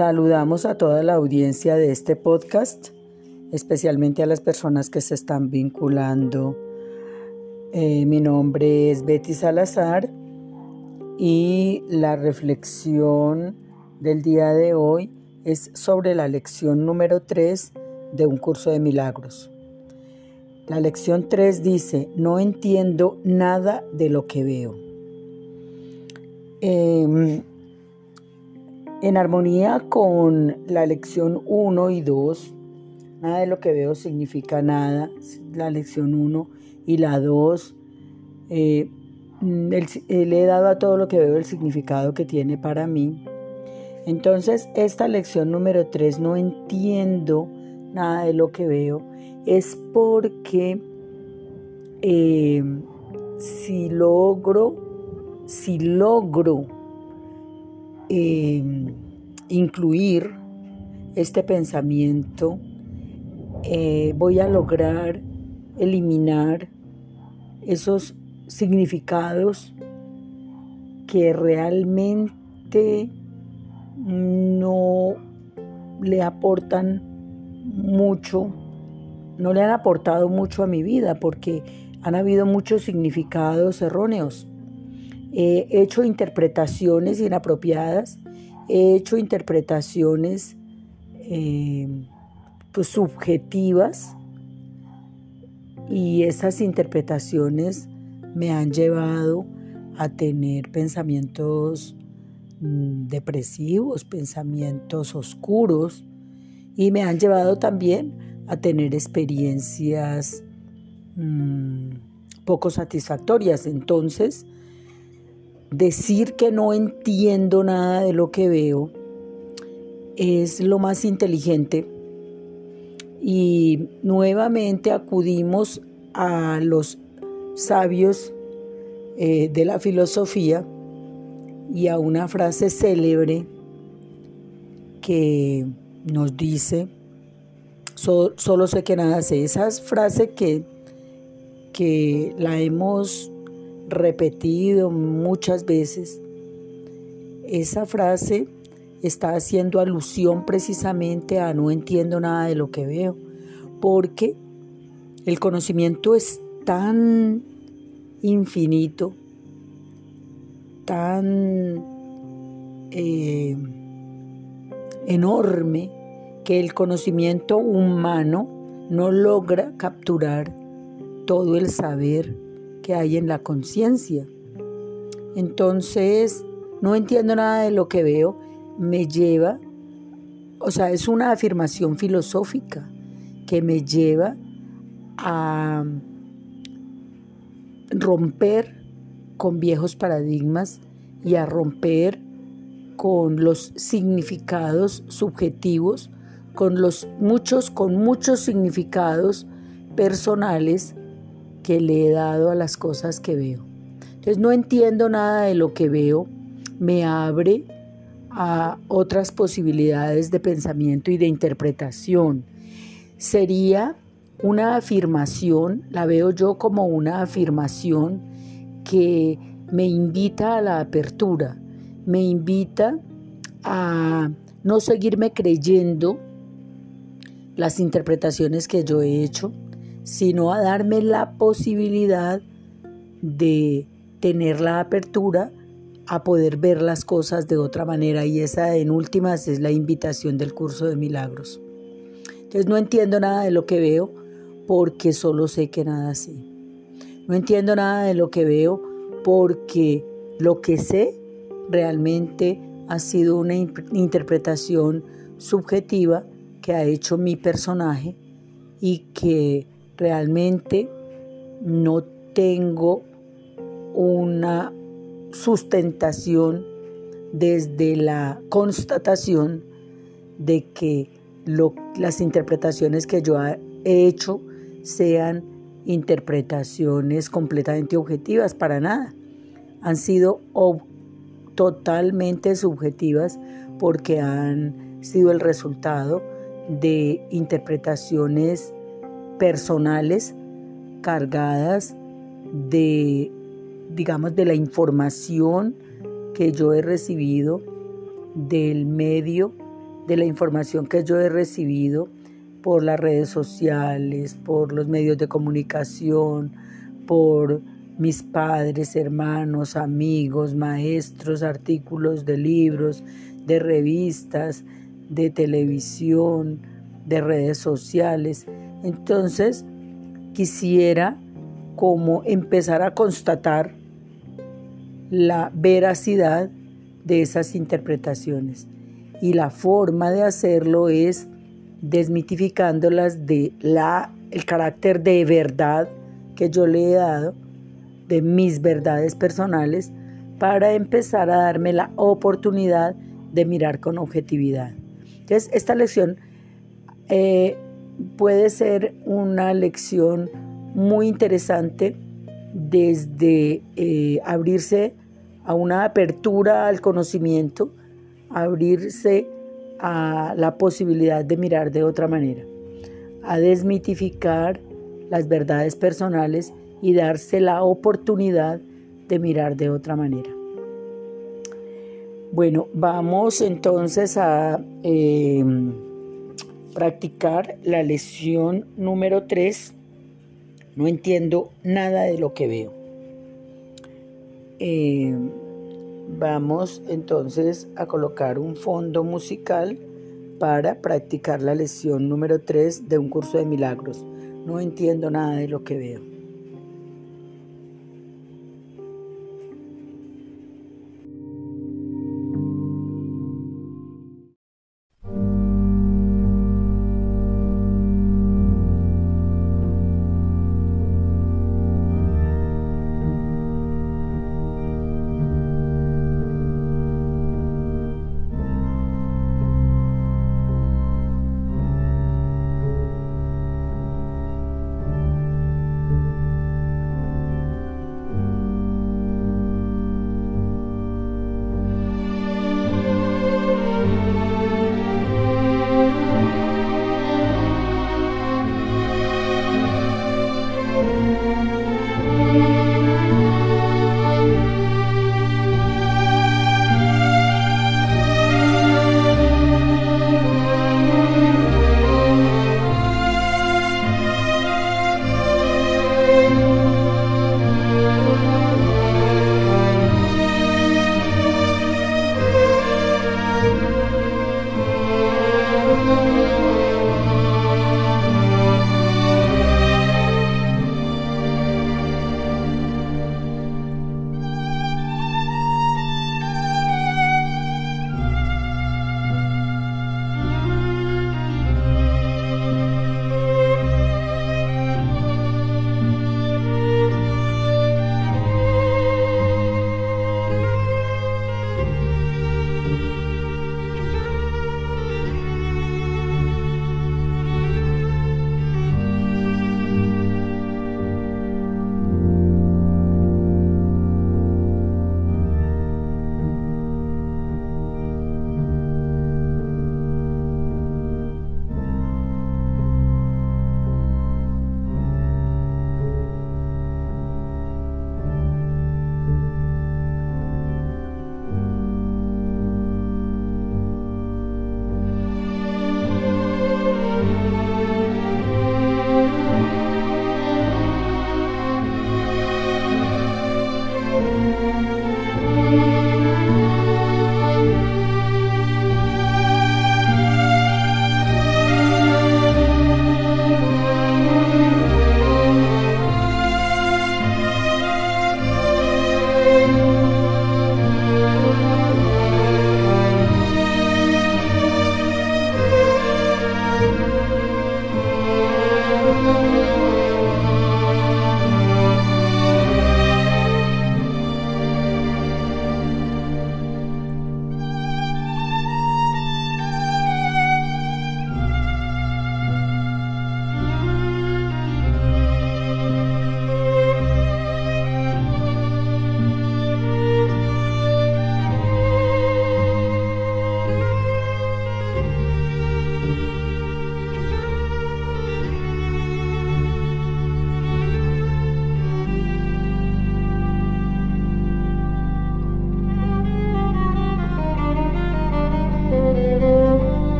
Saludamos a toda la audiencia de este podcast, especialmente a las personas que se están vinculando. Eh, mi nombre es Betty Salazar y la reflexión del día de hoy es sobre la lección número 3 de un curso de milagros. La lección 3 dice, no entiendo nada de lo que veo. Em, en armonía con la lección 1 y 2, nada de lo que veo significa nada. La lección 1 y la 2, eh, eh, le he dado a todo lo que veo el significado que tiene para mí. Entonces, esta lección número 3, no entiendo nada de lo que veo, es porque eh, si logro, si logro Em, incluir este pensamiento, eh, voy a lograr eliminar esos significados que realmente no le aportan mucho, no le han aportado mucho a mi vida porque han habido muchos significados erróneos he hecho interpretaciones inapropiadas, he hecho interpretaciones eh, pues, subjetivas y esas interpretaciones me han llevado a tener pensamientos mm, depresivos, pensamientos oscuros y me han llevado también a tener experiencias mm, poco satisfactorias. Entonces, decir que no entiendo nada de lo que veo es lo más inteligente y nuevamente acudimos a los sabios eh, de la filosofía y a una frase célebre que nos dice, solo sé que nada sé. Esa frase que, que la hemos repetido muchas veces, esa frase está haciendo alusión precisamente a no entiendo nada de lo que veo, porque el conocimiento es tan infinito, tan eh, enorme, que el conocimiento humano no logra capturar todo el saber que hay en la conciencia. Entonces, no entiendo nada de lo que veo, me lleva, o sea, es una afirmación filosófica que me lleva a romper con viejos paradigmas y a romper con los significados subjetivos, con los muchos, con muchos significados personales que le he dado a las cosas que veo. Entonces no entiendo nada de lo que veo, me abre a otras posibilidades de pensamiento y de interpretación. Sería una afirmación, la veo yo como una afirmación que me invita a la apertura, me invita a no seguirme creyendo las interpretaciones que yo he hecho, sino a darme la posibilidad de tener la apertura a poder ver las cosas de otra manera y esa en últimas es la invitación del curso de milagros. Entonces no entiendo nada de lo que veo porque solo sé que nada sé. No entiendo nada de lo que veo porque lo que sé realmente ha sido una interpretación subjetiva que ha hecho mi personaje y que realmente no tengo una sustentación desde la constatación de que las interpretaciones que yo he hecho sean interpretaciones completamente objetivas, para nada. Han sido totalmente subjetivas porque han sido el resultado de interpretaciones personales cargadas de, digamos, de la información que yo he recibido del medio de la información que yo he recibido por las redes sociales, por los medios de comunicación, por mis padres, hermanos, amigos, maestros, artículos de libros, de revistas, de televisión, de redes sociales. Entonces, quisiera como empezar a constatar la veracidad de esas interpretaciones. Y la forma de hacerlo es desmitificándolas de la el carácter de verdad que yo le he dado de mis verdades personales para empezar a darme la oportunidad de mirar con objetividad. Entonces, esta lección eh, puede ser una lección muy interesante desde eh, abrirse a una apertura al conocimiento, abrirse a la posibilidad de mirar de otra manera, a desmitificar las verdades personales y darse la oportunidad de mirar de otra manera. Bueno, vamos entonces a eh, practicar la lección número 3. No entiendo nada de lo que veo. Eh, vamos entonces a colocar un fondo musical para practicar la lección número 3 de un curso de milagros. No entiendo nada de lo que veo.